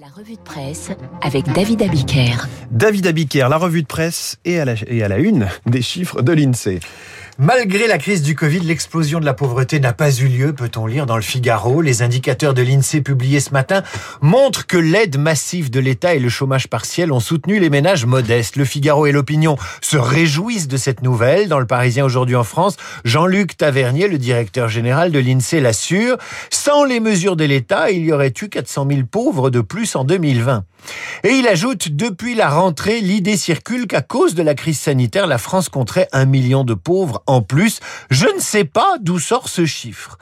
La revue de presse avec David Abiker. David Abiker, la revue de presse et à la, et à la une des chiffres de l'INSEE. Malgré la crise du Covid, l'explosion de la pauvreté n'a pas eu lieu, peut-on lire dans le Figaro. Les indicateurs de l'INSEE publiés ce matin montrent que l'aide massive de l'État et le chômage partiel ont soutenu les ménages modestes. Le Figaro et l'opinion se réjouissent de cette nouvelle. Dans le Parisien aujourd'hui en France, Jean-Luc Tavernier, le directeur général de l'INSEE, l'assure. Sans les mesures de l'État, il y aurait eu 400 000 pauvres de plus en 2020. Et il ajoute, depuis la rentrée, l'idée circule qu'à cause de la crise sanitaire, la France compterait un million de pauvres en plus. Je ne sais pas d'où sort ce chiffre.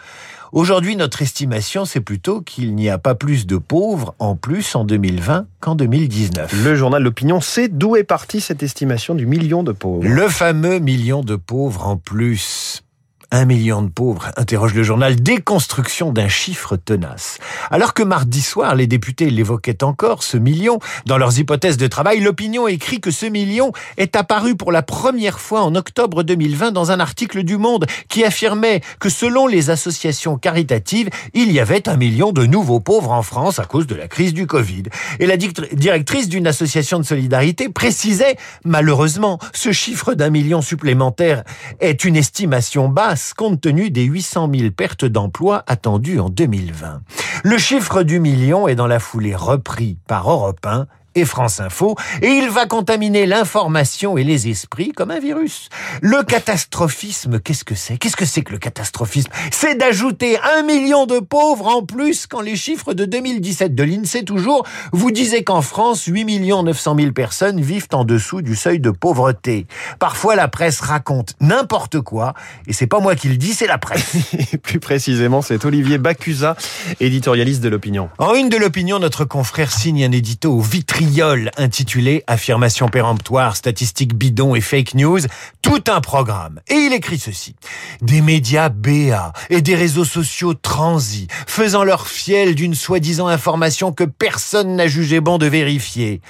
Aujourd'hui, notre estimation, c'est plutôt qu'il n'y a pas plus de pauvres en plus en 2020 qu'en 2019. Le journal L'Opinion sait d'où est partie cette estimation du million de pauvres. Le fameux million de pauvres en plus. Un million de pauvres, interroge le journal, déconstruction d'un chiffre tenace. Alors que mardi soir, les députés l'évoquaient encore, ce million, dans leurs hypothèses de travail, l'opinion écrit que ce million est apparu pour la première fois en octobre 2020 dans un article du Monde qui affirmait que selon les associations caritatives, il y avait un million de nouveaux pauvres en France à cause de la crise du Covid. Et la directrice d'une association de solidarité précisait, malheureusement, ce chiffre d'un million supplémentaire est une estimation basse compte tenu des 800 000 pertes d'emplois attendues en 2020. Le chiffre du million est dans la foulée repris par Europe 1 et France Info, et il va contaminer l'information et les esprits comme un virus. Le catastrophisme, qu'est-ce que c'est? Qu'est-ce que c'est que le catastrophisme? C'est d'ajouter un million de pauvres en plus quand les chiffres de 2017 de l'INSEE toujours vous disaient qu'en France, 8 millions 900 000 personnes vivent en dessous du seuil de pauvreté. Parfois, la presse raconte n'importe quoi, et c'est pas moi qui le dis, c'est la presse. Plus précisément, c'est Olivier Bacusa, éditorialiste de l'opinion. En une de l'opinion, notre confrère signe un édito au vitrine intitulé Affirmation péremptoire, statistiques bidons et fake news, tout un programme. Et il écrit ceci. Des médias BA et des réseaux sociaux transis, faisant leur fiel d'une soi-disant information que personne n'a jugé bon de vérifier.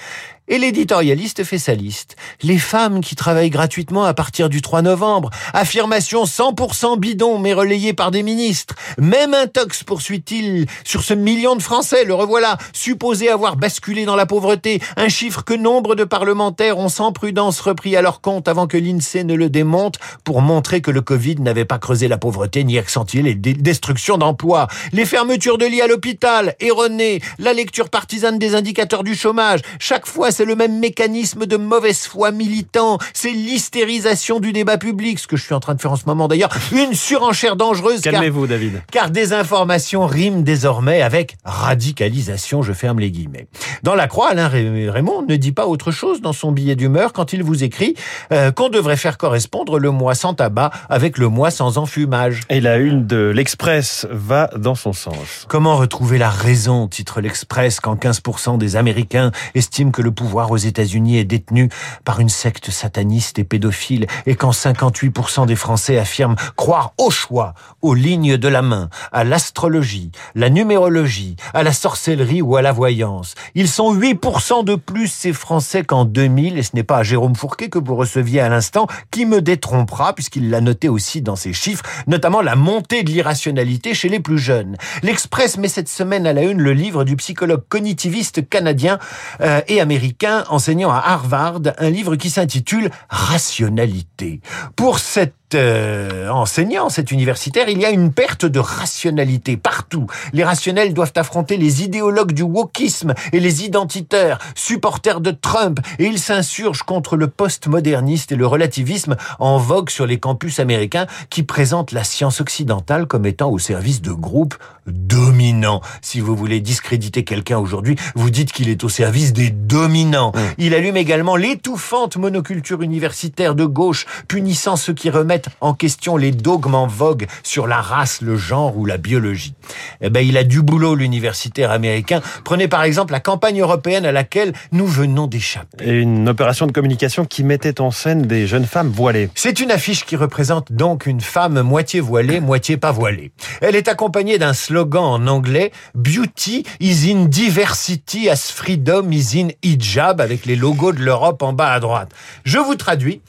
Et l'éditorialiste fait sa liste. Les femmes qui travaillent gratuitement à partir du 3 novembre. Affirmation 100% bidon, mais relayée par des ministres. Même un tox, poursuit-il, sur ce million de Français, le revoilà, supposé avoir basculé dans la pauvreté. Un chiffre que nombre de parlementaires ont sans prudence repris à leur compte avant que l'INSEE ne le démonte pour montrer que le Covid n'avait pas creusé la pauvreté ni accentué les destructions d'emplois. Les fermetures de lits à l'hôpital, erronées. La lecture partisane des indicateurs du chômage. Chaque fois, c'est le même mécanisme de mauvaise foi militant, c'est l'hystérisation du débat public, ce que je suis en train de faire en ce moment d'ailleurs, une surenchère dangereuse. Calmez-vous, David. Car désinformation rime désormais avec radicalisation, je ferme les guillemets. Dans la croix, Alain Raymond ne dit pas autre chose dans son billet d'humeur quand il vous écrit euh, qu'on devrait faire correspondre le mois sans tabac avec le mois sans enfumage. Et la une de l'Express va dans son sens. Comment retrouver la raison, titre l'Express, quand 15% des Américains estiment que le pouvoir aux États-Unis est détenu par une secte sataniste et pédophile et quand 58% des Français affirment croire au choix, aux lignes de la main, à l'astrologie, la numérologie, à la sorcellerie ou à la voyance. Ils sont 8% de plus ces Français qu'en 2000 et ce n'est pas à Jérôme Fourquet que vous receviez à l'instant qui me détrompera puisqu'il l'a noté aussi dans ses chiffres, notamment la montée de l'irrationalité chez les plus jeunes. L'Express met cette semaine à la une le livre du psychologue cognitiviste canadien euh, et américain enseignant à Harvard un livre qui s'intitule Rationalité. Pour cette euh, enseignant, cet universitaire, il y a une perte de rationalité partout. Les rationnels doivent affronter les idéologues du wokisme et les identitaires, supporters de Trump, et ils s'insurgent contre le postmoderniste et le relativisme en vogue sur les campus américains qui présentent la science occidentale comme étant au service de groupes dominants. Si vous voulez discréditer quelqu'un aujourd'hui, vous dites qu'il est au service des dominants. Mmh. Il allume également l'étouffante monoculture universitaire de gauche, punissant ceux qui remettent en question les dogmes en vogue sur la race, le genre ou la biologie. Eh ben, il a du boulot, l'universitaire américain. Prenez par exemple la campagne européenne à laquelle nous venons d'échapper. Et une opération de communication qui mettait en scène des jeunes femmes voilées. C'est une affiche qui représente donc une femme moitié voilée, moitié pas voilée. Elle est accompagnée d'un slogan en anglais Beauty is in diversity as freedom is in hijab avec les logos de l'Europe en bas à droite. Je vous traduis.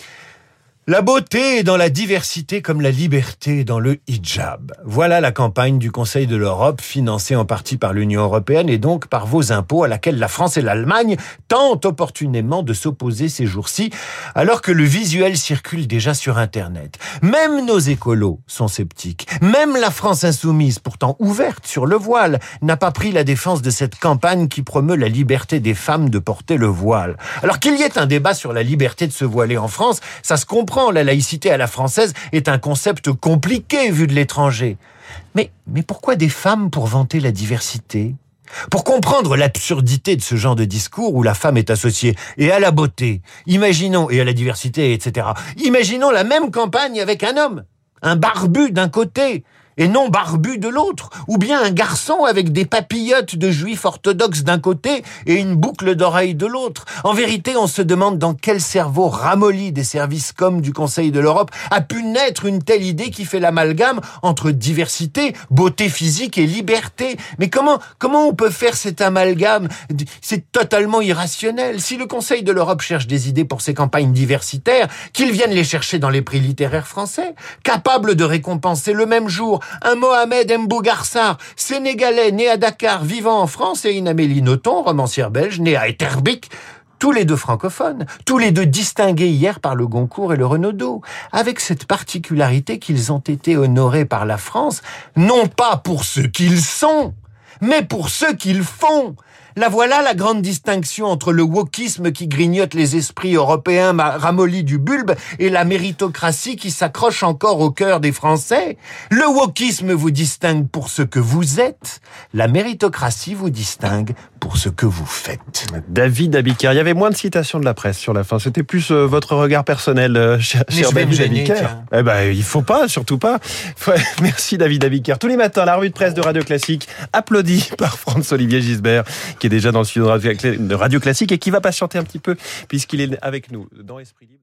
La beauté est dans la diversité comme la liberté est dans le hijab. Voilà la campagne du Conseil de l'Europe, financée en partie par l'Union européenne et donc par vos impôts, à laquelle la France et l'Allemagne tentent opportunément de s'opposer ces jours-ci, alors que le visuel circule déjà sur Internet. Même nos écolos sont sceptiques. Même la France insoumise, pourtant ouverte sur le voile, n'a pas pris la défense de cette campagne qui promeut la liberté des femmes de porter le voile. Alors qu'il y ait un débat sur la liberté de se voiler en France, ça se comprend la laïcité à la française est un concept compliqué vu de l'étranger. Mais, mais pourquoi des femmes pour vanter la diversité? Pour comprendre l'absurdité de ce genre de discours où la femme est associée et à la beauté, imaginons, et à la diversité, etc. Imaginons la même campagne avec un homme, un barbu d'un côté, et non barbu de l'autre, ou bien un garçon avec des papillotes de juifs orthodoxes d'un côté et une boucle d'oreille de l'autre. En vérité, on se demande dans quel cerveau ramolli des services comme du Conseil de l'Europe a pu naître une telle idée qui fait l'amalgame entre diversité, beauté physique et liberté. Mais comment, comment on peut faire cet amalgame? C'est totalement irrationnel. Si le Conseil de l'Europe cherche des idées pour ses campagnes diversitaires, qu'il vienne les chercher dans les prix littéraires français, capables de récompenser le même jour un Mohamed Mbougarsar, sénégalais né à Dakar, vivant en France, et une Amélie Nothomb, romancière belge, née à Etterbeek, tous les deux francophones, tous les deux distingués hier par le Goncourt et le Renaudot, avec cette particularité qu'ils ont été honorés par la France, non pas pour ce qu'ils sont, mais pour ce qu'ils font. La voilà la grande distinction entre le wokisme qui grignote les esprits européens ramollis du bulbe et la méritocratie qui s'accroche encore au cœur des Français. Le wokisme vous distingue pour ce que vous êtes, la méritocratie vous distingue pour ce que vous faites. David Abiker, il y avait moins de citations de la presse sur la fin. C'était plus euh, votre regard personnel, euh, cher, David Abiker. Eh ben, il faut pas, surtout pas. Merci David Abiker. Tous les matins, la revue de presse de Radio Classique, applaudie par Franz-Olivier Gisbert, qui est déjà dans le studio de Radio Classique et qui va patienter un petit peu puisqu'il est avec nous dans Esprit Libre.